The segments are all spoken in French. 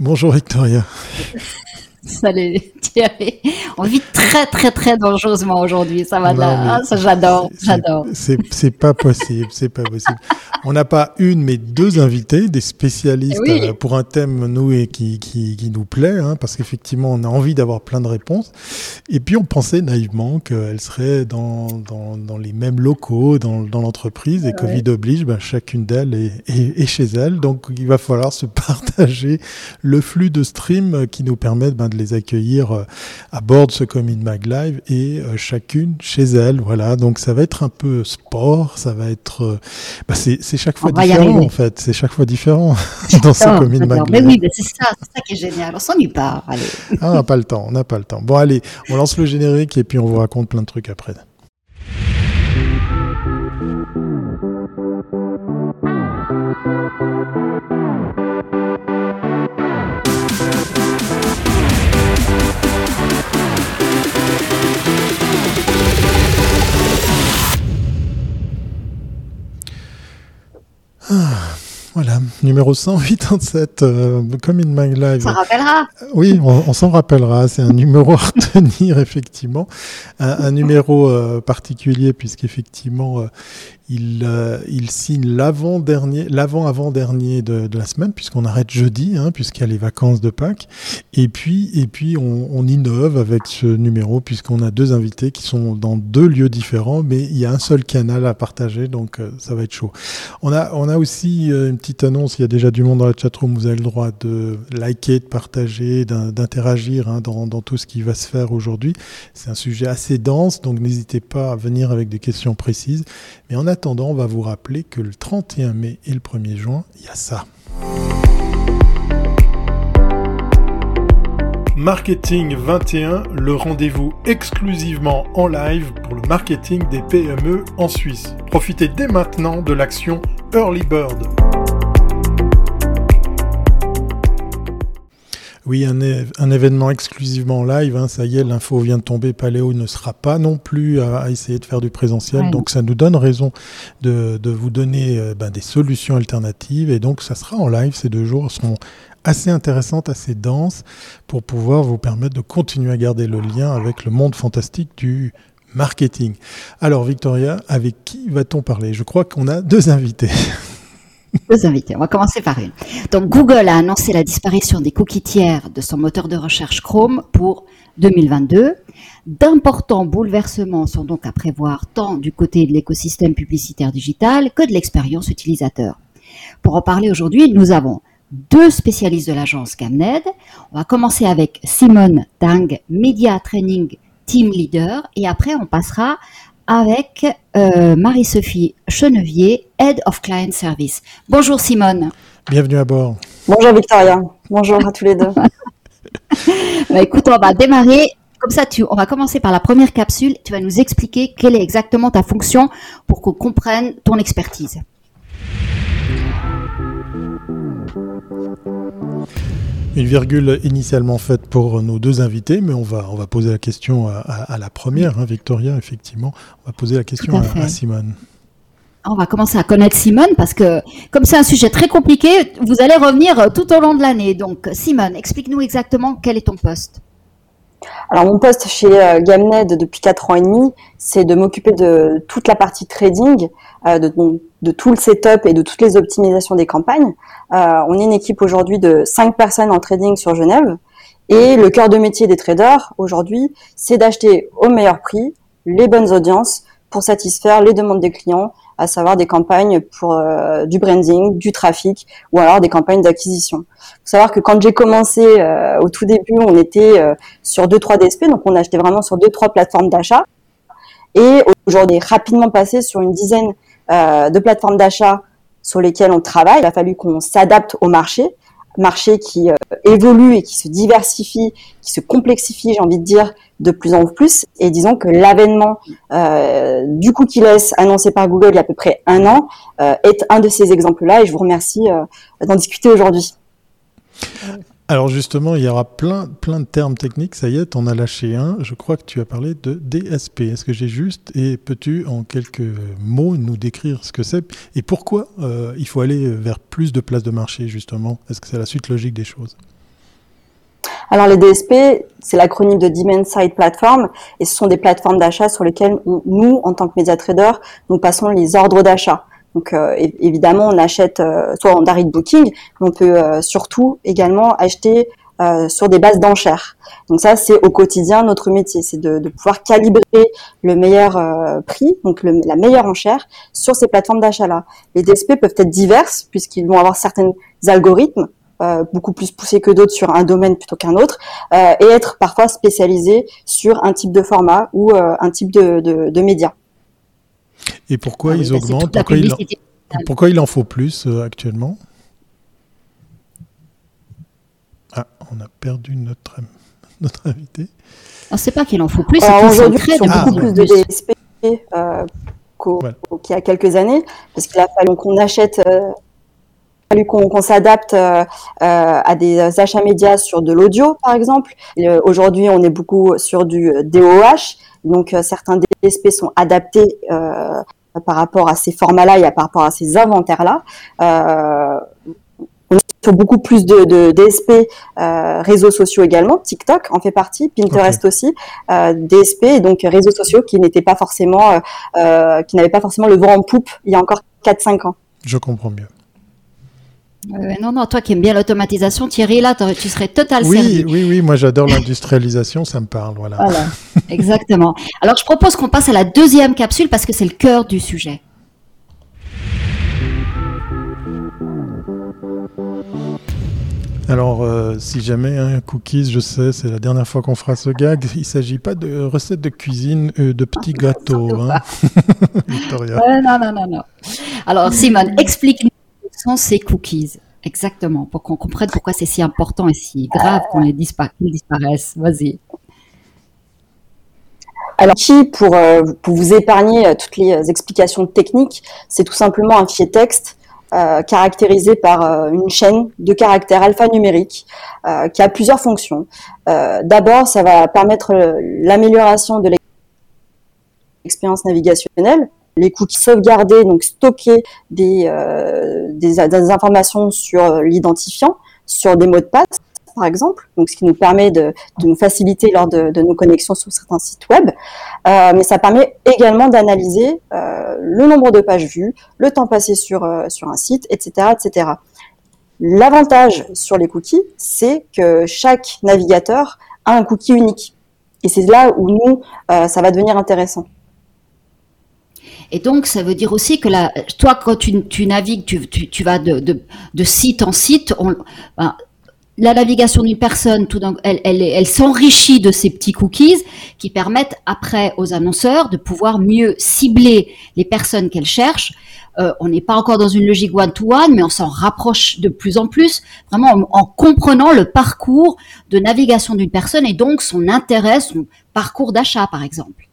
Bonjour Victoria. Salut Thierry. On vit très très très dangereusement aujourd'hui. Ça va là. Ah, ça j'adore, j'adore. C'est pas possible, c'est pas possible. On n'a pas une mais deux invités, des spécialistes euh, pour un thème nous et qui, qui, qui nous plaît, hein, parce qu'effectivement on a envie d'avoir plein de réponses. Et puis on pensait naïvement qu'elles seraient dans, dans, dans, les mêmes locaux, dans, dans l'entreprise, et Covid oblige, ben, chacune d'elles est, est, est, chez elle. Donc il va falloir se partager le flux de stream qui nous permettent ben, de les accueillir euh, à bord de ce Commit Mag Live et euh, chacune chez elle. Voilà, donc ça va être un peu sport, ça va être, euh, bah c'est chaque fois différent en fait, c'est chaque fois différent dans ce Commit Mag Live. Mais oui, c'est ça, c'est ça qui est génial. On s'ennuie pas. Allez. ah, on n'a pas le temps, on n'a pas le temps. Bon, allez, on lance le générique et puis on vous raconte plein de trucs après. Voilà, numéro 187, euh, comme in my live. On s'en rappellera. Oui, on, s'en rappellera. C'est un numéro à retenir, effectivement. Un, numéro euh, particulier, puisqu'effectivement, euh, il, euh, il signe l'avant-avant-dernier de, la semaine, puisqu'on arrête jeudi, hein, puisqu'il y a les vacances de Pâques. Et puis, et puis on, on innove avec ce numéro, puisqu'on a deux invités qui sont dans deux lieux différents, mais il y a un seul canal à partager, donc euh, ça va être chaud. On a, on a aussi euh, une petite annonce, il y a déjà du monde dans la chatroom, vous avez le droit de liker, de partager, d'interagir hein, dans, dans tout ce qui va se faire aujourd'hui. C'est un sujet assez dense, donc n'hésitez pas à venir avec des questions précises. Mais en attendant, on va vous rappeler que le 31 mai et le 1er juin, il y a ça. Marketing 21, le rendez-vous exclusivement en live pour le marketing des PME en Suisse. Profitez dès maintenant de l'action Early Bird. Oui, un, événement exclusivement live, hein, ça y est, l'info vient de tomber, Paléo ne sera pas non plus à, essayer de faire du présentiel, donc ça nous donne raison de, vous donner euh, ben, des solutions alternatives, et donc ça sera en live, ces deux jours seront assez intéressantes, assez denses, pour pouvoir vous permettre de continuer à garder le lien avec le monde fantastique du marketing. Alors Victoria, avec qui va-t-on parler? Je crois qu'on a deux invités. Deux invités. On va commencer par une. Donc, Google a annoncé la disparition des cookies tiers de son moteur de recherche Chrome pour 2022. D'importants bouleversements sont donc à prévoir tant du côté de l'écosystème publicitaire digital que de l'expérience utilisateur. Pour en parler aujourd'hui, nous avons deux spécialistes de l'agence Gamned. On va commencer avec Simone Tang, Media Training Team Leader, et après on passera avec euh, Marie-Sophie Chenevier, Head of Client Service. Bonjour Simone. Bienvenue à bord. Bonjour Victoria. Bonjour à tous les deux. bah, écoute, on va démarrer. Comme ça, tu, on va commencer par la première capsule. Tu vas nous expliquer quelle est exactement ta fonction pour qu'on comprenne ton expertise. Une virgule initialement faite pour nos deux invités, mais on va, on va poser la question à, la première, hein, Victoria, effectivement. On va poser la question à, Simone. On va commencer à connaître Simone parce que comme c'est un sujet très compliqué, vous allez revenir tout au long de l'année. Donc Simone, explique-nous exactement quel est ton poste. Alors mon poste chez euh, Gamned depuis 4 ans et demi, c'est de m'occuper de toute la partie trading, euh, de, tout le setup et de toutes les optimisations des campagnes. Euh, on est une équipe aujourd'hui de 5 personnes en trading sur Genève. Et le cœur de métier des traders aujourd'hui, c'est d'acheter au meilleur prix les bonnes audiences pour satisfaire les demandes des clients, à savoir des campagnes pour euh, du branding, du trafic ou alors des campagnes d'acquisition. Faut savoir que quand j'ai commencé euh, au tout début, on était sur deux trois DSP, donc on achetait vraiment sur deux trois plateformes d'achat. Et aujourd'hui, rapidement passé sur une dizaine de plateformes d'achat sur lesquels on travaille. Il a fallu qu'on s'adapte au marché, marché qui euh, évolue et qui se diversifie, qui se complexifie, j'ai envie de dire, de plus en plus. Et disons que l'avènement euh, du cookie less annoncé par Google il y a à peu près un an euh, est un de ces exemples-là. Et je vous remercie d'en discuter aujourd'hui. Alors justement, il y aura plein, plein de termes techniques. Ça y est, on a lâché un. Je crois que tu as parlé de DSP. Est-ce que j'ai juste Et peux-tu, en quelques mots, nous décrire ce que c'est et pourquoi euh, il faut aller vers plus de places de marché, justement? Est-ce que c'est la suite logique des choses? Alors les DSP, c'est l'acronyme de Demand Side Platform et ce sont des plateformes d'achat sur lesquelles nous, en tant que média trader, nous passons les ordres d'achat. Donc euh, évidemment, on achète euh, soit en direct booking, mais on peut euh, surtout également acheter sur des bases d'enchères. Donc ça, c'est au quotidien notre métier, c'est de, pouvoir calibrer le meilleur prix, donc la meilleure enchère sur ces plateformes d'achat-là. Les DSP peuvent être diverses puisqu'ils vont avoir certains algorithmes euh, beaucoup plus poussés que d'autres sur un domaine plutôt qu'un autre, euh, et être parfois spécialisé sur un type de format ou euh, un type de, de, de média. Et pourquoi ah ils bah, augmentent pourquoi il, en, pourquoi il, en, faut plus actuellement? Ah, on a perdu notre, notre invité. On ne sait pas qu'il en faut plus. Aujourd'hui, il y a beaucoup plus de DSP euh, qu'il y a quelques années, parce qu'il a fallu qu'on achète fallu qu'on s'adapte euh, euh, à des achats médias sur de l'audio, par exemple. Aujourd'hui, on est beaucoup sur du DOH, donc euh, certains DSP sont adaptés par rapport à ces formats-là et par rapport à ces inventaires-là. on est sur beaucoup plus de, de DSP réseaux sociaux également, TikTok en fait partie, Pinterest aussi, DSP et donc réseaux sociaux qui n'étaient pas forcément, qui n'avaient pas forcément le vent en poupe il y a encore 4-5 ans. Je comprends non, non, toi qui aimes bien l'automatisation, Thierry, là, tu serais total oui, Oui, oui, moi j'adore l'industrialisation, ça me parle, voilà. Voilà, exactement. Alors je propose qu'on passe à la deuxième capsule parce que c'est le cœur du sujet. Alors, euh, si jamais un cookies, je sais, c'est la dernière fois qu'on fera ce gag. Il ne s'agit pas de recettes de cuisine, euh, de petits gâteaux, hein. Victoria. non, non, non, non. Alors, Simone, explique-nous sont ces cookies Exactement, pour qu'on comprenne pourquoi c'est si important et si grave qu'on les disparaissent. Vas-y. Alors, euh, pour vous épargner euh, toutes les euh, explications techniques, c'est tout simplement un fichier texte caractérisé par une chaîne de caractères alphanumériques qui a plusieurs fonctions. D'abord, ça va permettre l'amélioration de l'expérience navigationnelle les cookies sauvegardés, donc stocker des, euh, des, informations sur l'identifiant, sur des mots de passe, par exemple, donc ce qui nous permet de, nous faciliter lors de, nos connexions sur certains sites web. Euh, mais ça permet également d'analyser euh, le nombre de pages vues, le temps passé sur, sur un site, etc., etc. L'avantage sur les cookies, c'est que chaque navigateur a un cookie unique. Et c'est là où nous, ça va devenir intéressant. Et donc, ça veut dire aussi que la, toi, quand tu, navigues, tu, vas de, site en site, ben, la navigation d'une personne, elle, s'enrichit de ces petits cookies qui permettent après aux annonceurs de pouvoir mieux cibler les personnes qu'elles cherchent. Euh, on n'est pas encore dans une logique one-to-one, mais on s'en rapproche de plus en plus, vraiment en, comprenant le parcours de navigation d'une personne et donc son intérêt, son parcours d'achat, par exemple.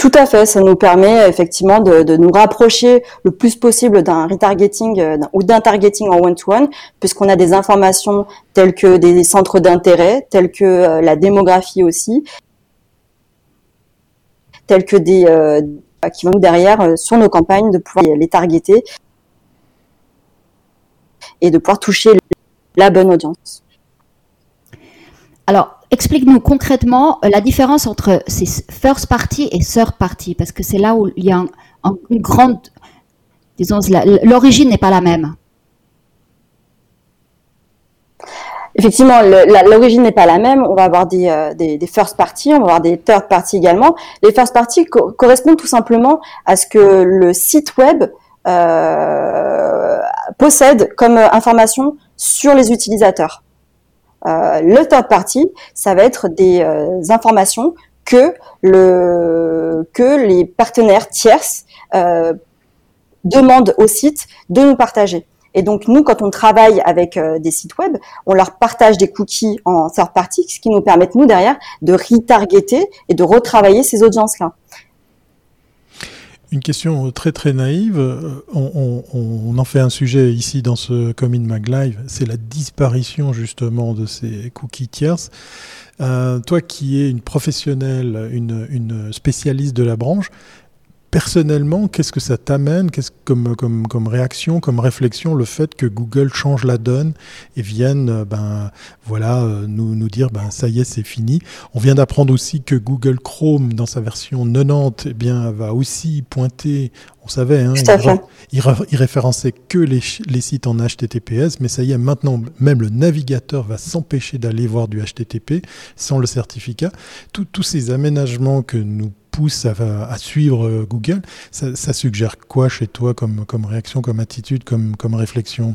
Tout à fait, ça nous permet effectivement de, nous rapprocher le plus possible d'un retargeting euh, ou d'un targeting en one-to-one, puisqu'on a des informations telles que des centres d'intérêt, telles que euh, la démographie aussi, telles que des euh, qui vont derrière sur nos campagnes de pouvoir les targeter et de pouvoir toucher la bonne audience. Alors, Explique-nous concrètement euh, la différence entre ces first party et third party, parce que c'est là où il y a une grande, disons, l'origine n'est pas la même. Effectivement, l'origine n'est pas la même. On va avoir des, euh, first party, on va avoir des third party également. Les first party correspondent tout simplement à ce que le site web euh, possède comme information sur les utilisateurs. Euh, le third party, ça va être des euh, informations que le les partenaires tierces euh, demandent au site de nous partager. Et donc nous, quand on travaille avec des sites web, on leur partage des cookies en third party, ce qui nous permet nous derrière de retargeter et de retravailler ces audiences-là. Une question très très naïve. Euh, on, en fait un sujet ici dans ce Comin Mag Live, c'est la disparition justement de ces cookies tierces. Euh, toi qui es une professionnelle, une, spécialiste de la branche, personnellement, qu'est-ce que ça t'amène Qu'est-ce comme, comme, comme réaction, comme réflexion, le fait que Google change la donne et vienne euh, ben, voilà, euh, nous, nous dire ben, ça y est, c'est fini. On vient d'apprendre aussi que Google Chrome, dans sa version 90, eh bien, va aussi pointer, on savait, hein, il, il, référençait que les, les sites en HTTPS, mais ça y est, maintenant, même le navigateur va s'empêcher d'aller voir du HTTP sans le certificat. Tous ces aménagements que nous pousse à, suivre euh, Google, ça, suggère quoi chez toi comme, réaction, comme attitude, comme, réflexion?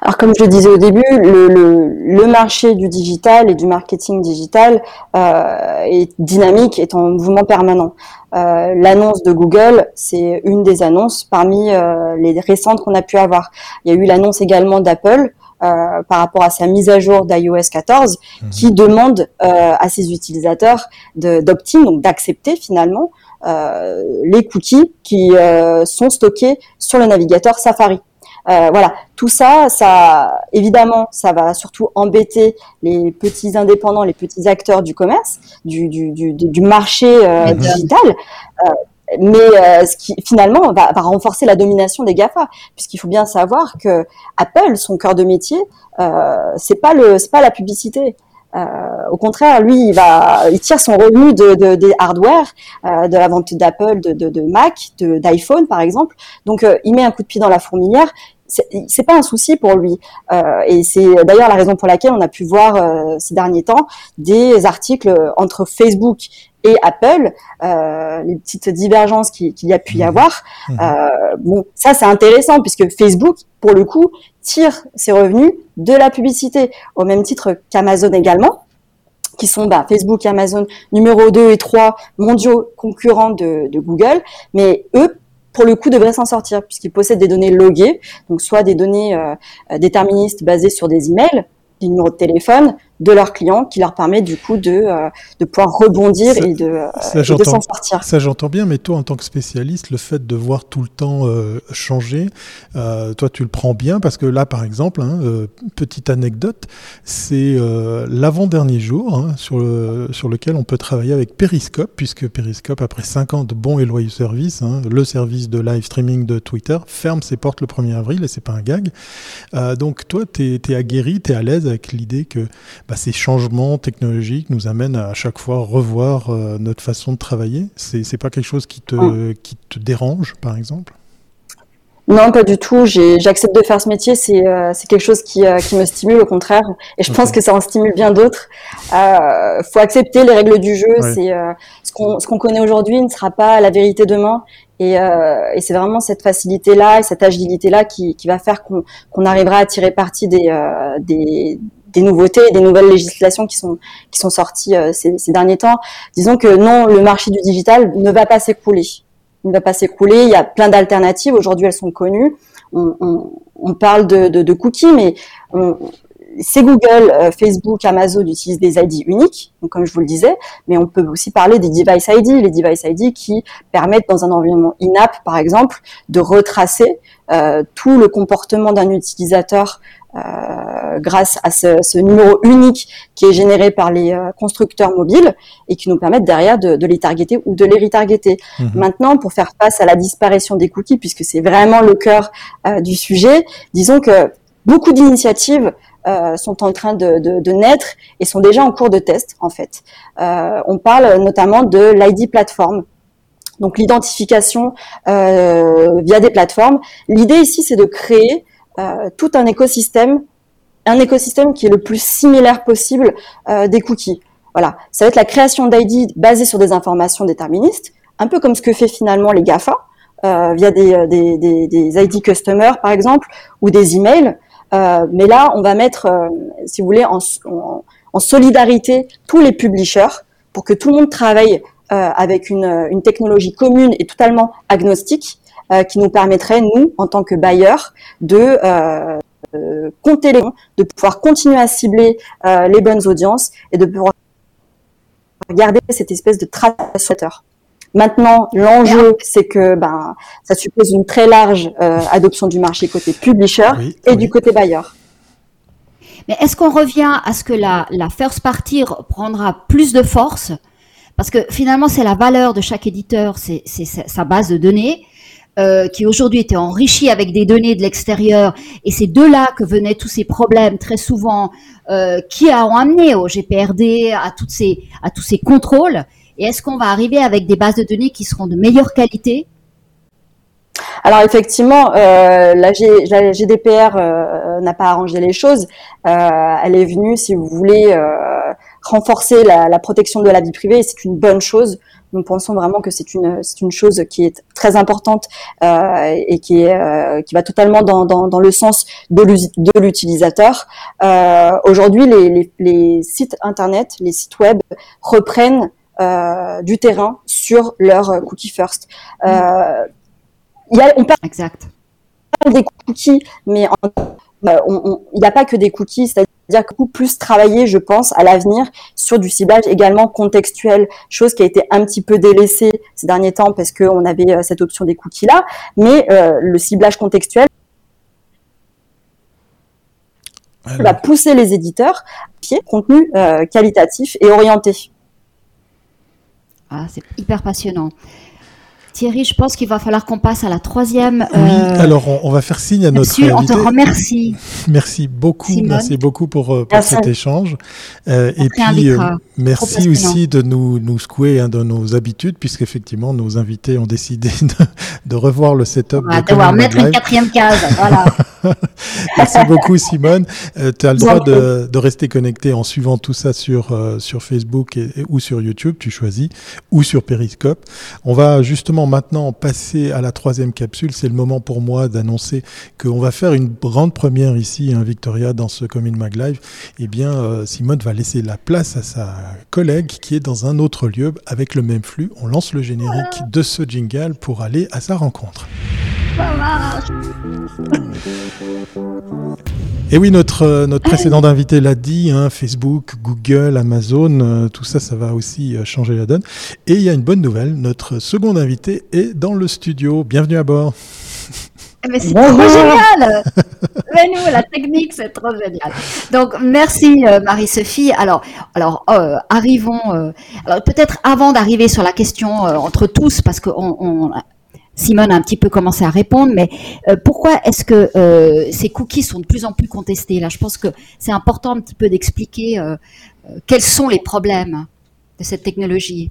Alors comme je le disais au début, le, marché du digital et du marketing digital euh, est dynamique, est en mouvement permanent. Euh, L'annonce de Google, c'est une des annonces parmi les récentes qu'on a pu avoir. Il y a eu l'annonce également d'Apple par rapport à sa mise à jour d'iOS 14 mhm. qui demande euh, à ses utilisateurs d'opt-in, donc d'accepter finalement euh, les cookies qui sont stockés sur le navigateur Safari. voilà, tout ça, ça évidemment, ça va surtout embêter les petits indépendants, les petits acteurs du commerce, du, du, du, du marché mhm. digital mais euh, ce qui finalement va, va, renforcer la domination des Gafa, puisqu'il faut bien savoir que Apple, son cœur de métier, euh, c'est pas le, c'est pas la publicité. Euh, au contraire, lui, il va, tire son revenu de, de des hardware, de la vente d'Apple, de, de, de, Mac, d'iPhone par exemple. Donc, il met un coup de pied dans la fourmilière c'est pas un souci pour lui. Euh, et c'est d'ailleurs la raison pour laquelle on a pu voir euh, ces derniers temps des articles entre Facebook et Apple, euh, les petites divergences qu'il y a pu y mmh. avoir. Mmh. Bon, ça c'est intéressant puisque Facebook, pour le coup, tire ses revenus de la publicité, au même titre qu'Amazon également qui sont bah, Facebook et Amazon numéro 2 et 3 mondiaux concurrents de, de Google, mais eux, pour le coup, devraient s'en sortir puisqu'ils possèdent des données loguées, donc soit des données euh, déterministes basées sur des emails, des numéros de téléphone, de leurs clients qui leur permet du coup de, euh, de pouvoir rebondir et de, euh, de s'en sortir. Ça j'entends bien, mais toi en tant que spécialiste, le fait de voir tout le temps euh, changer, toi tu le prends bien parce que là par exemple, hein, petite anecdote, c'est l'avant-dernier jour hein, sur, le, sur lequel on peut travailler avec Periscope, puisque Periscope, après 5 ans de bons et loyaux services, hein, le service de live streaming de Twitter, ferme ses portes le 1er avril et c'est pas un gag. donc toi tu es, es aguerri, tu es à l'aise avec l'idée que bah, ces changements technologiques nous amènent à, chaque fois revoir euh, notre façon de travailler C'est n'est pas quelque chose qui te, qui te dérange, par exemple? Non, pas du tout. J'accepte de faire ce métier. C'est euh, quelque chose qui, euh, qui, me stimule, au contraire. Et je pense que ça en stimule bien d'autres. Euh, faut accepter les règles du jeu. C'est ce qu'on qu'on connaît aujourd'hui ne sera pas la vérité demain. Et, et c'est vraiment cette facilité-là et cette agilité-là qui, qui va faire qu'on arrivera à tirer parti des, des, des nouveautés des nouvelles législations qui sont qui sont sorties euh, ces, derniers temps. Disons que non, le marché du digital ne va pas s'écrouler. Il ne va pas. Il y a plein d'alternatives. Aujourd'hui, elles sont connues. On, parle de, cookies, mais c'est Google, euh, Facebook, Amazon utilisent des ID uniques, donc comme je vous le disais, mais on peut aussi parler des device ID, les device ID qui permettent dans un environnement in-app, par exemple, de retracer euh, tout le comportement d'un utilisateur euh, grâce à ce, numéro unique qui est généré par les euh, constructeurs mobiles et qui nous permettent derrière de, les targeter ou de les retargeter. Mhm. Maintenant, pour faire face à la disparition des cookies, puisque c'est vraiment le cœur euh, du sujet, disons que beaucoup d'initiatives sont en train de, naître et sont déjà en cours de test en fait. on parle notamment de l'ID platform, donc l'identification via des plateformes. L'idée ici, c'est de créer euh, tout un écosystème, un écosystème qui est le plus similaire possible euh, des cookies. Voilà, ça va être la création d'ID basée sur des informations déterministes, un peu comme ce que fait finalement les GAFA euh, via des, des, des, ID customers par exemple ou des emails. Mais là, on va mettre, si vous voulez, en, en, en, solidarité tous les publishers pour que tout le monde travaille avec une, une technologie commune et totalement agnostique euh, qui nous permettrait, nous, en tant que bailleurs, de euh, euh, compter les de pouvoir continuer à cibler les bonnes audiences et de pouvoir garder cette espèce de trace Maintenant, l'enjeu, c'est que ben, ça suppose une très large adoption du marché côté publisher et du côté bailleur. Mais est-ce qu'on revient à ce que la, la first party prendra plus de force? Parce que finalement, c'est la valeur de chaque éditeur, c'est sa base de données. Euh, qui aujourd'hui était enrichie avec des données de l'extérieur, et c'est de là que venaient tous ces problèmes très souvent, euh, qui ont amené au GPRD, à toutes ces, à tous ces contrôles. Et est-ce qu'on va arriver avec des bases de données qui seront de meilleure qualité? Alors effectivement, euh, la, GDPR euh, n'a pas arrangé les choses. Elle est venue, si vous voulez, renforcer la, protection de la vie privée et c'est une bonne chose. Nous pensons vraiment que c'est une c'est une chose qui est très importante et qui est qui va totalement dans, dans, le sens de l'utilisateur. Aujourd'hui, les, les, sites internet, les sites web reprennent du terrain sur leur cookie first. Euh, il y a, on parle exact. des cookies, mais bah, il n'y a pas que des cookies, c'est-à-dire que beaucoup plus travailler, je pense, à l'avenir sur du ciblage également contextuel, chose qui a été un petit peu délaissée ces derniers temps parce qu'on avait euh, cette option des cookies là, mais euh, le ciblage contextuel va pousser les éditeurs à pied contenu euh, qualitatif et orienté. Ah, c'est hyper passionnant. Thierry, je pense qu'il va falloir qu'on passe à la troisième. Oui, euh, alors on, va faire signe à notre invité. On te remercie. Merci beaucoup, merci beaucoup pour, euh, cet échange. Euh, et puis merci aussi de nous, nous secouer hein, de nos habitudes, puisqu'effectivement nos invités ont décidé de, de revoir le setup. On va devoir mettre une quatrième case, voilà. merci beaucoup Simone. tu as le droit de, de, rester connecté en suivant tout ça sur, sur Facebook et, ou sur YouTube, tu choisis, ou sur Periscope. On va justement maintenant passer à la troisième capsule, c'est le moment pour moi d'annoncer qu'on va faire une grande première ici, hein, Victoria, dans ce Commune Mag Live. Eh bien, euh, Simone va laisser la place à sa collègue qui est dans un autre lieu avec le même flux. On lance le générique de ce jingle pour aller à sa rencontre. Et oui, notre, euh, notre précédent invité l'a dit, hein, Facebook, Google, Amazon, euh, tout ça, ça va aussi euh, changer la donne. Et il y a une bonne nouvelle, notre second invité est dans le studio. Bienvenue à bord. Eh ben, c'est trop génial Mais nous, la technique, c'est trop génial. Donc, merci Marie-Sophie. Alors, alors arrivons... alors, peut-être avant d'arriver sur la question entre tous, parce qu'on on, Simone a un petit peu commencé à répondre, mais euh, pourquoi est-ce que euh, ces cookies sont de plus en plus contestés Là, je pense que c'est important un petit peu d'expliquer euh, quels sont les problèmes de cette technologie.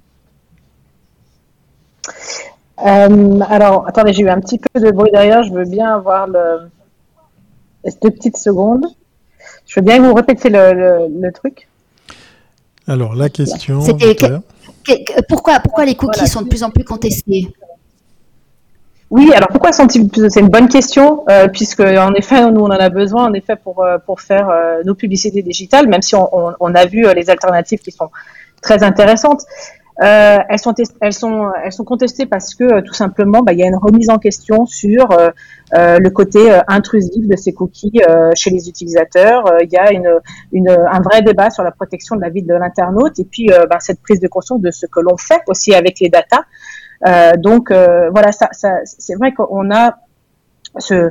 alors, attendez, j'ai eu un petit peu de bruit derrière. Je veux bien avoir le deux petites secondes. Je veux bien vous répéter le, truc. Alors, la question. pourquoi, pourquoi les cookies sont de plus en plus contestés? Oui, alors pourquoi sont-ils C'est une bonne question, euh, puisque en effet, nous on en a besoin en effet pour euh, pour faire euh, nos publicités digitales, même si on, on, on, a vu euh, les alternatives qui sont très intéressantes. elles sont elles sont elles sont contestées parce que tout simplement, bah, il y a une remise en question sur le côté intrusif de ces cookies chez les utilisateurs. Il y a une, une, un vrai débat sur la protection de la vie de l'internaute et puis bah, cette prise de conscience de ce que l'on fait aussi avec les datas. Euh, donc euh, voilà, ça, ça c'est vrai qu'on a ce,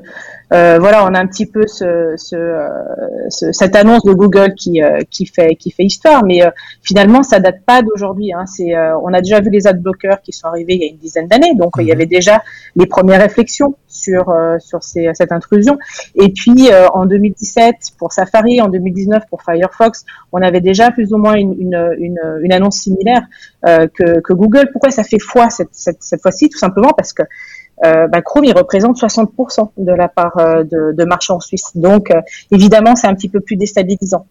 euh, voilà, on a un petit peu ce, ce, cette annonce de Google qui, qui fait qui fait histoire, mais finalement ça date pas d'aujourd'hui. Hein. C'est, on a déjà vu les ad blockers qui sont arrivés il y a une dizaine d'années, donc il y mhm. avait déjà les premières réflexions sur sur ces, cette intrusion. Et puis en 2017 pour Safari, en 2019 pour Firefox, on avait déjà plus ou moins une, une, une, une annonce similaire que, que Google. Pourquoi ça fait foi cette, cette, cette fois-ci? Tout simplement parce que euh, bah, Chrome, il représente 60% de la part euh, de, de marché en Suisse. Donc, euh, évidemment, c'est un petit peu plus déstabilisant.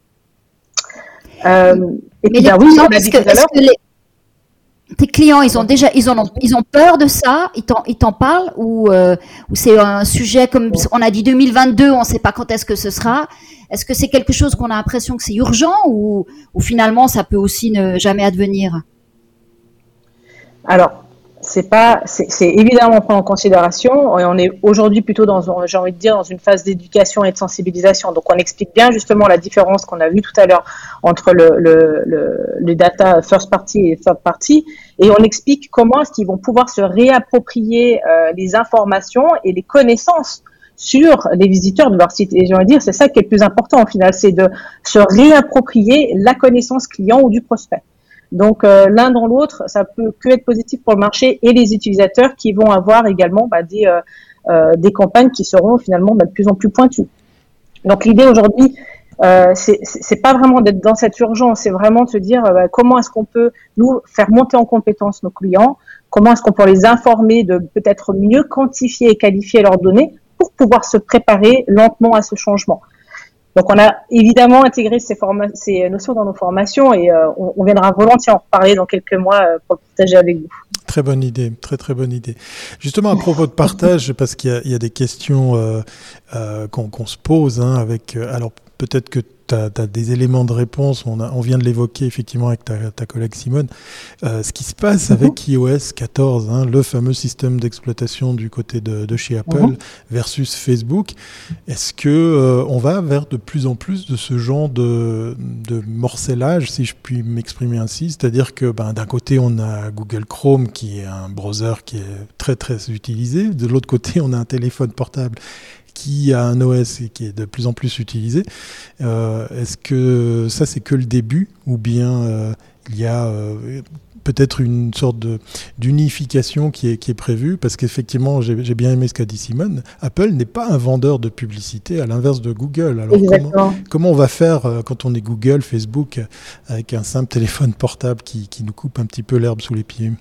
Euh, et puis, bah, oui, que, que les, tes clients, ils ont déjà, ils ont, ils ont peur de ça, ils t'en, ils t'en parlent? Ou, ou c'est un sujet comme on a dit 2022, on ne sait pas quand est-ce que ce sera. Est-ce que c'est quelque chose qu'on a l'impression que c'est urgent ou, ou finalement ça peut aussi ne jamais advenir? Alors, c'est pas, c'est évidemment pris en considération on est aujourd'hui plutôt dans, j'ai envie de dire, dans une phase d'éducation et de sensibilisation. Donc, on explique bien justement la différence qu'on a vue tout à l'heure entre le, le, le, les data first party et third party, et on explique comment est-ce qu'ils vont pouvoir se réapproprier euh, les informations et les connaissances sur les visiteurs de leur site. Et j'ai envie de dire, c'est ça qui est le plus important au final, c'est de se réapproprier la connaissance client ou du prospect. Donc l'un dans l'autre, ça peut que être positif pour le marché et les utilisateurs qui vont avoir également bah, des, des campagnes qui seront finalement bah, de plus en plus pointues. Donc l'idée aujourd'hui, euh, c'est pas vraiment d'être dans cette urgence, c'est vraiment de se dire bah, comment est-ce qu'on peut nous faire monter en compétence nos clients, comment est-ce qu'on peut les informer de peut-être mieux quantifier et qualifier leurs données pour pouvoir se préparer lentement à ce changement. Donc on a évidemment intégré ces, notions dans nos formations et euh, on, viendra volontiers en reparler dans quelques mois euh, pour partager avec vous. Très bonne idée, très très bonne idée. Justement à propos de partage, parce qu'il y, a des questions euh, qu'on se pose hein, avec. alors peut-être que tu as, des éléments de réponse, on, a, on vient de l'évoquer effectivement avec ta, ta collègue Simone, euh, ce qui se passe mhm. avec iOS 14, hein, le fameux système d'exploitation du côté de, de chez Apple mhm. versus Facebook, est-ce que euh, on va vers de plus en plus de ce genre de, de morcellage, si je puis m'exprimer ainsi, c'est-à-dire que ben, d'un côté on a Google Chrome qui est un browser qui est très très utilisé, de l'autre côté on a un téléphone portable qui a un OS et qui est de plus en plus utilisé. Euh, est-ce que ça, c'est que le début ou bien euh, il y a euh, peut-être une sorte d'unification qui est, qui est prévue? Parce qu'effectivement, j'ai bien aimé ce qu'a dit Simone, Apple n'est pas un vendeur de publicité à l'inverse de Google. Alors comment, comment, on va faire quand on est Google, Facebook, avec un simple téléphone portable qui, qui nous coupe un petit peu l'herbe sous les pieds?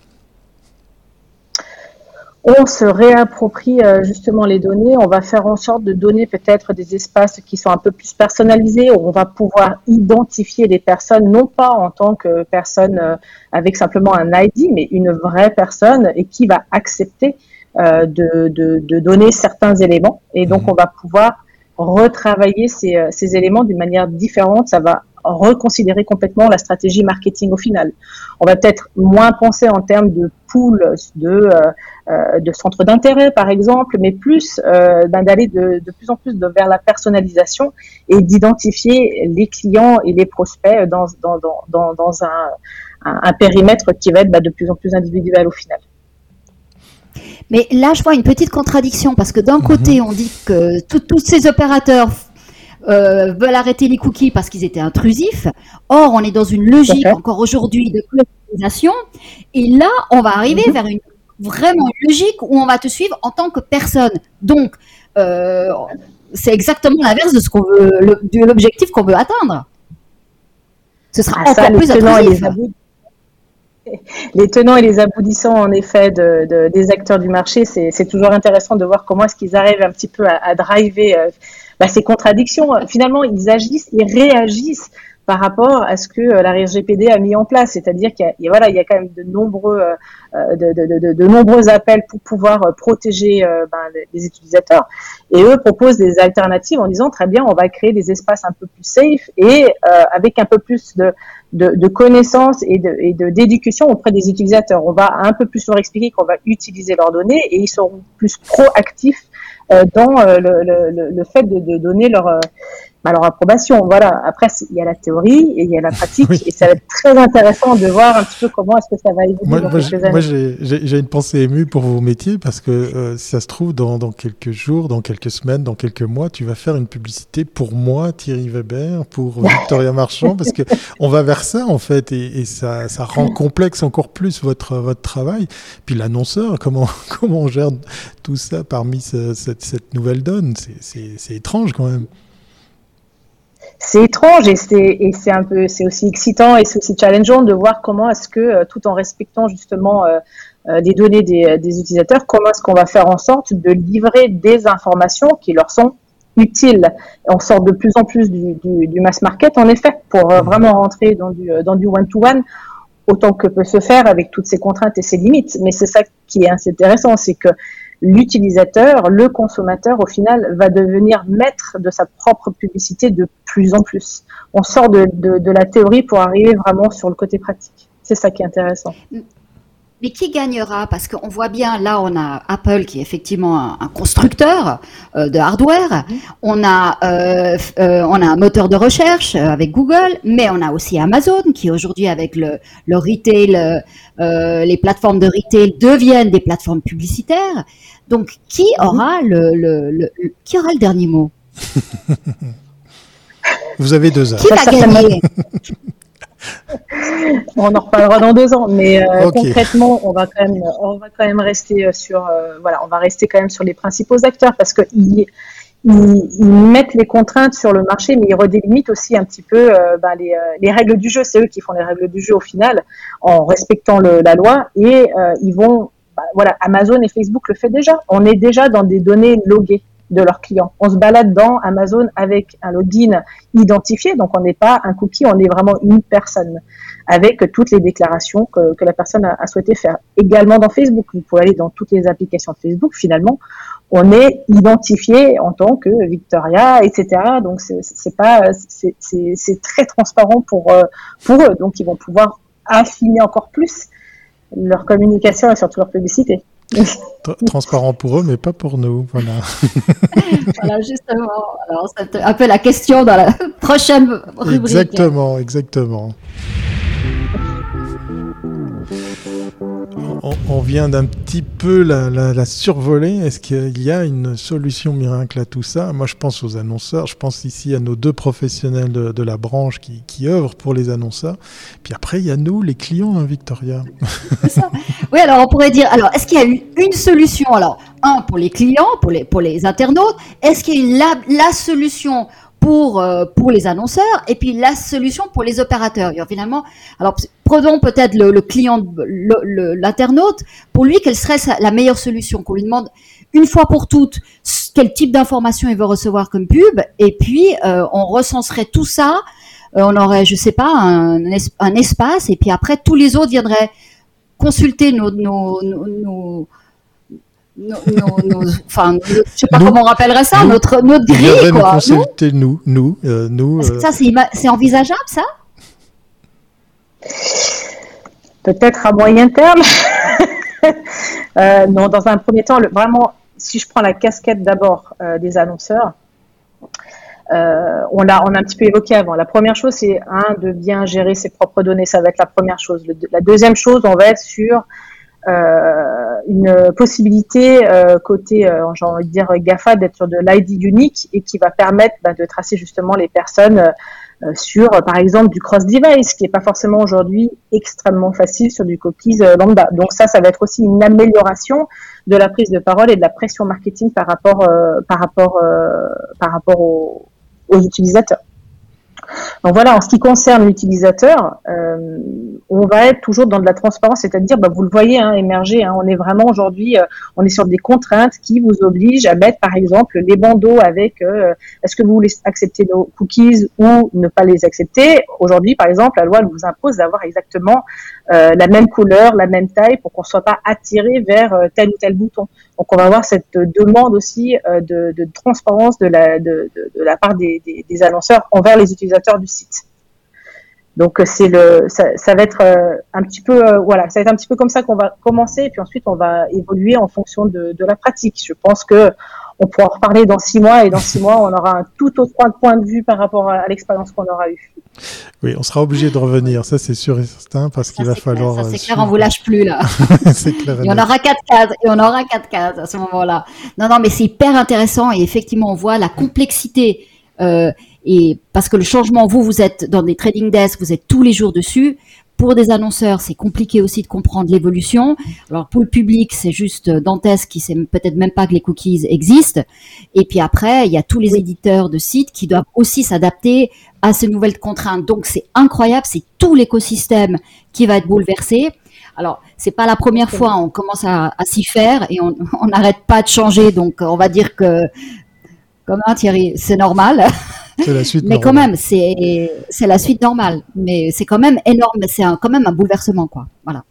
On se réapproprie euh, justement les données, on va faire en sorte de donner peut-être des espaces qui sont un peu plus personnalisés, où on va pouvoir identifier les personnes, non pas en tant que personne euh, avec simplement un ID, mais une vraie personne et qui va accepter euh, de, de, donner certains éléments. Et donc, mmh. on va pouvoir retravailler ces, ces éléments d'une manière différente. Ça va reconsidérer complètement la stratégie marketing au final. On va peut-être moins penser en termes de pool de, euh, euh, de centres d'intérêt, par exemple, mais plus euh, ben, d'aller de, de, plus en plus vers la personnalisation et d'identifier les clients et les prospects dans, dans, dans, dans un, un, périmètre qui va être ben, de plus en plus individuel au final. Mais là, je vois une petite contradiction parce que d'un mhm. côté, on dit que tous ces opérateurs euh, veulent arrêter les cookies parce qu'ils étaient intrusifs. Or, on est dans une logique encore aujourd'hui de customisation. Et là, on va arriver mhm. vers une vraiment logique où on va te suivre en tant que personne. Donc, euh, c'est exactement l'inverse de ce qu'on veut, de l'objectif qu'on veut atteindre. Ce sera ah, encore plus intrusif. Les tenants et les aboutissants, en effet, de, des acteurs du marché, c'est toujours intéressant de voir comment est-ce qu'ils arrivent un petit peu à, à driver euh, bah, ces contradictions. Finalement, ils agissent, ils réagissent par rapport à ce que euh, la RGPD a mis en place, c'est-à-dire qu'il y a, voilà, il y a quand même de nombreux, euh, euh, de, nombreux appels pour pouvoir protéger ben, les, utilisateurs, et eux proposent des alternatives en disant très bien, on va créer des espaces un peu plus safe et avec un peu plus de, connaissances et de d'éducation auprès des utilisateurs. On va un peu plus leur expliquer qu'on va utiliser leurs données et ils seront plus proactifs dans le, le, le, fait de, de donner leur alors approbation. Voilà. Après, il y a la théorie et il y a la pratique, et ça va être très intéressant de voir un petit peu comment est-ce que ça va évoluer moi, dans quelques années. Moi, j'ai une pensée émue pour vos métiers parce que euh, si ça se trouve, dans, dans, quelques jours, dans quelques semaines, dans quelques mois, tu vas faire une publicité pour moi, Thierry Weber, pour Victoria Marchand, parce que on va vers ça en fait, et, et ça, ça, rend complexe encore plus votre votre travail. Puis l'annonceur, comment comment on gère tout ça parmi cette, cette nouvelle donne? C'est étrange quand même c'est étrange et c'est et c'est un peu c'est aussi excitant et c'est aussi challengeant de voir comment est-ce que euh, tout en respectant justement euh, euh, les données des, des utilisateurs, comment est-ce qu'on va faire en sorte de livrer des informations qui leur sont utiles. On sort de plus en plus du, du, du mass market en effet pour vraiment rentrer dans du dans du one to one autant que peut se faire avec toutes ces contraintes et ces limites. Mais c'est ça qui est intéressant, c'est que l'utilisateur, le consommateur, au final, va devenir maître de sa propre publicité de plus en plus. On sort de, la théorie pour arriver vraiment sur le côté pratique. C'est ça qui est intéressant. Mais qui gagnera? Parce qu'on voit bien, là, on a Apple qui est effectivement un, constructeur euh, de hardware. Mhm. On a, euh, euh, on a un moteur de recherche avec Google, mais on a aussi Amazon qui aujourd'hui, avec le, le retail, les plateformes de retail deviennent des plateformes publicitaires. Donc, qui mhm. aura le, le, qui aura le dernier mot? Vous avez deux heures. Qui va gagner? on en reparlera dans deux ans, mais euh, concrètement, on va quand même, on va quand même rester sur, voilà, on va rester quand même sur les principaux acteurs parce que ils, ils, mettent les contraintes sur le marché, mais ils redélimitent aussi un petit peu ben, les, les, règles du jeu. C'est eux qui font les règles du jeu au final, en respectant le, la loi, et ils vont, bah, voilà, Amazon et Facebook le fait déjà. On est déjà dans des données loguées de leurs clients. On se balade dans Amazon avec un login identifié, donc on n'est pas un cookie, on est vraiment une personne avec toutes les déclarations que, la personne a, souhaité faire. Également dans Facebook, vous pouvez aller dans toutes les applications de Facebook, finalement, on est identifié en tant que Victoria, etc. Donc c'est pas, c'est très transparent euh, pour eux, donc ils vont pouvoir affiner encore plus leur communication et surtout leur publicité. Transparent pour eux, mais pas pour nous. Voilà. voilà, justement. Alors, c'est un peu la question dans la prochaine rubrique. Exactement, exactement. On, vient d'un petit peu la, survoler. Est-ce qu'il y a une solution miracle à tout ça? Moi, je pense aux annonceurs. Je pense ici à nos deux professionnels de, la branche qui, œuvrent pour les annonceurs. Puis après, il y a nous, les clients, hein, Victoria. Oui, alors on pourrait dire, alors, est-ce qu'il y a une solution? Alors, un, pour les clients, pour les, pour les internautes. Est-ce qu'il y a la solution pour, euh, pour les annonceurs et puis la solution pour les opérateurs. Et finalement, alors prenons peut-être le, client, l'internaute, pour lui, quelle serait la meilleure solution? Qu'on lui demande une fois pour toutes quel type d'information il veut recevoir comme pub et puis euh, on recenserait tout ça. Euh, on aurait, je sais pas, un, un, espace et puis après tous les autres viendraient consulter nos nos, nos, enfin, je sais pas comment on rappellerait ça, notre, notre grille, quoi. Consulter nous, nous, euh, nous. Euh... Ça, c'est envisageable, ça? Peut-être à moyen terme. euh, non, dans un premier temps, le, vraiment, si je prends la casquette d'abord euh, des annonceurs, euh, on l'a on a un petit peu évoqué avant. La première chose, c'est un de bien gérer ses propres données. Ça va être la première chose. la deuxième chose, on va être sur euh, une possibilité euh, côté, euh, j'ai envie de dire Gafa, d'être sur de l'ID unique et qui va permettre bah, de tracer justement les personnes sur, par exemple, du cross-device, qui n'est pas forcément aujourd'hui extrêmement facile sur du cookies lambda. Donc ça, ça va être aussi une amélioration de la prise de parole et de la pression marketing par rapport aux utilisateurs. Donc voilà, en ce qui concerne l'utilisateur, euh, on va être toujours dans de la transparence, c'est-à-dire, bah, vous le voyez hein, émerger, hein, on est vraiment aujourd'hui, euh, on est sur des contraintes qui vous obligent à mettre, par exemple, les bandeaux avec euh, est-ce que vous voulez accepter nos cookies ou ne pas les accepter? Aujourd'hui, par exemple, la loi vous impose d'avoir exactement la même couleur, la même taille pour qu'on ne soit pas attiré vers tel ou tel bouton. Donc on va avoir cette demande aussi de, transparence de la, part des annonceurs envers les utilisateurs du site. Donc euh, c'est le, ça, va être euh, un petit peu, euh, voilà, ça va être un petit peu comme ça qu'on va commencer, et puis ensuite on va évoluer en fonction de, la pratique. Je pense que on pourra en reparler dans six mois, et dans six mois on aura un tout autre point de vue par rapport à, l'expérience qu'on aura eue. Oui, on sera obligé de revenir, ça c'est sûr et certain, parce qu'il va falloir. Ça c'est clair, on vous lâche plus là. c'est clair. Et on aura quatre cases, et on aura quatre cases à ce moment-là. Non, non, mais c'est hyper intéressant, et effectivement on voit la complexité. Euh, et parce que le changement, vous, vous êtes dans des trading desks, vous êtes tous les jours dessus. Pour des annonceurs, c'est compliqué aussi de comprendre l'évolution. Alors pour le public, c'est juste dantesque qui sait peut-être même pas que les cookies existent. Et puis après, il y a tous les éditeurs de sites qui doivent aussi s'adapter à ces nouvelles contraintes. Donc c'est incroyable, c'est tout l'écosystème qui va être bouleversé. Alors, c'est pas la première fois, on commence à s'y faire et on n'arrête pas de changer. Donc, on va dire que, comment Thierry, c'est normal. C'est la suite Mais quand même, c'est c'est la suite normale. Mais c'est quand même énorme. C'est quand même un bouleversement, quoi. Voilà.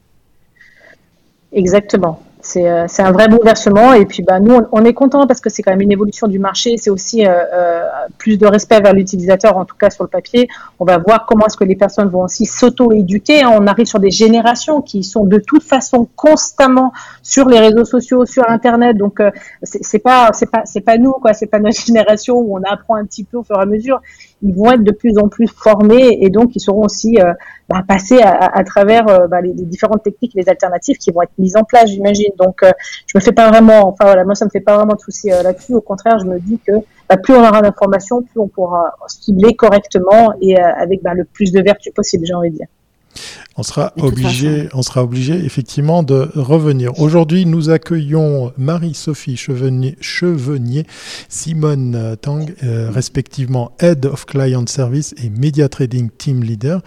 Exactement. Euh, c'est un vrai bouleversement. Et puis, bah, nous, on, est content parce que c'est quand même une évolution du marché. C'est aussi euh, euh, plus de respect vers l'utilisateur, en tout cas sur le papier. On va voir comment est-ce que les personnes vont aussi s'auto-éduquer. Hein. On arrive sur des générations qui sont de toute façon constamment sur les réseaux sociaux, sur Internet. Donc, c'est pas, c'est pas, c'est nous, quoi. C'est pas notre génération où on apprend un petit peu au fur et à mesure ils vont être de plus en plus formés et donc ils seront aussi euh, bah, passés à, travers euh, bah, les, différentes techniques, les alternatives qui vont être mises en place, j'imagine. Donc je me fais pas vraiment, enfin voilà, moi ça me fait pas vraiment de soucis là-dessus. Au contraire, je me dis que bah, plus on aura d'informations, plus on pourra cibler correctement et avec le plus de vertu possible, j'ai envie de dire. On sera obligé, on sera obligé effectivement de revenir. Aujourd'hui, nous accueillons Marie-Sophie Chevenier, Chevenier, Simone euh, Tang, euh, respectivement Head of Client Service et Media Trading Team Leader.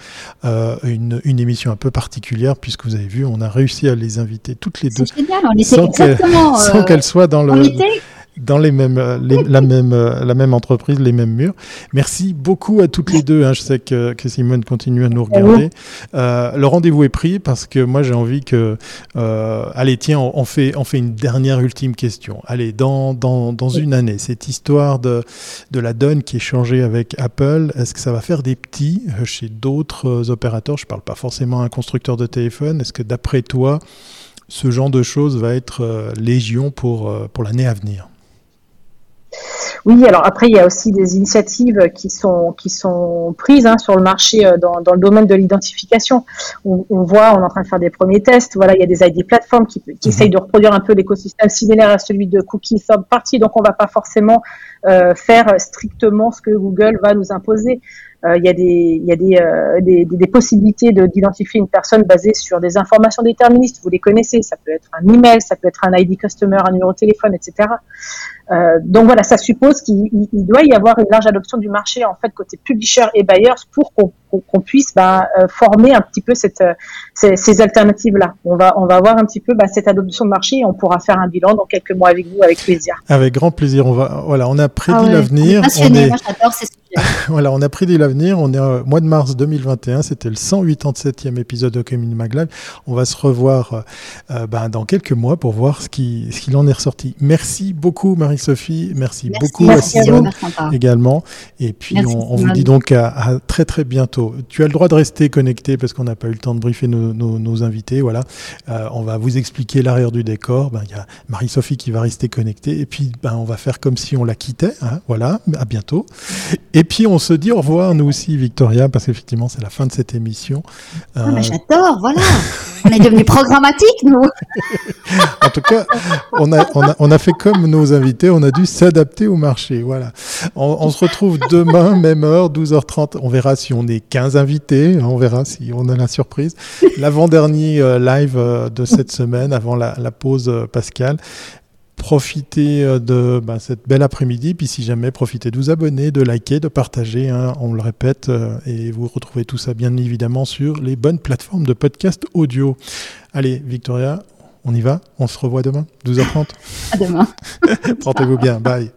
Euh, une, une, émission un peu particulière puisque vous avez vu, on a réussi à les inviter toutes les deux. Génial, on était sans qu'elles soient dans le dans les mêmes, euh, la, même, euh, la même entreprise, les mêmes murs. Merci beaucoup à toutes les deux. Hein. Je sais que, que, Simone continue à nous regarder. Euh, le rendez-vous est pris parce que moi j'ai envie que. Euh, allez, tiens, on, fait, on fait une dernière ultime question. Allez, dans, dans, dans une année, cette histoire de, de la donne qui est changée avec Apple, est-ce que ça va faire des petits chez d'autres opérateurs? Je ne parle pas forcément à un constructeur de téléphone. Est-ce que d'après toi, ce genre de choses va être légion pour, pour l'année à venir? Oui, alors après, il y a aussi des initiatives qui sont, qui sont prises hein, sur le marché euh, dans, dans, le domaine de l'identification. On, on, voit, on est en train de faire des premiers tests. Voilà, il y a des ID plateformes qui, qui mhm. essayent de reproduire un peu l'écosystème similaire à celui de Cookie Third Party. Donc, on va pas forcément euh, faire strictement ce que Google va nous imposer. Euh, il y a des, il y a des, euh, des, des, possibilités d'identifier une personne basée sur des informations déterministes. Vous les connaissez. Ça peut être un email, ça peut être un ID customer, un numéro de téléphone, etc. Euh, donc voilà, ça suppose qu'il doit y avoir une large adoption du marché en fait côté publisher et buyers pour qu'on puisse bah, former un petit peu cette, ces, ces alternatives-là. On va, on va voir un petit peu bah, cette adoption de marché et on pourra faire un bilan dans quelques mois avec vous, avec plaisir. Avec grand plaisir. On va, voilà, on a prédit ah l'avenir. On est... voilà, on a prédit l'avenir. On est au mois de mars 2021. C'était le 187e épisode de Community Mag Live. On va se revoir euh, bah, dans quelques mois pour voir ce qui, ce qu'il en est ressorti. Merci beaucoup, Marie sophie Merci, beaucoup à Simone également. Et puis, on, vous dit donc à, très très bientôt. Tu as le droit de rester connecté parce qu'on n'a pas eu le temps de briefer nos, invités. Voilà. Euh, on va vous expliquer l'arrière du décor. Ben, il y a Marie-Sophie qui va rester connectée. Et puis, ben, on va faire comme si on la quittait. Hein. Voilà. À bientôt. Et puis, on se dit au revoir, nous aussi, Victoria, parce qu'effectivement, c'est la fin de cette émission. Ah, euh, J'adore. Voilà. on est devenu programmatique, nous. en tout cas, on a, on, a, on a fait comme nos invités on a dû s'adapter au marché. Voilà. On, se retrouve demain, même heure, 12h30. On verra si on est 15 invités. Hein, on verra si on a la surprise. L'avant-dernier euh, live euh, de cette semaine, avant la, pause euh, Profitez de bah, cette belle après-midi, puis si jamais, profitez de vous abonner, de liker, de partager, hein, on le répète, et vous retrouvez tout ça bien évidemment sur les bonnes plateformes de podcast audio. Allez, Victoria, on y va On se revoit demain, 12h30 À demain. Portez-vous bien. Bye.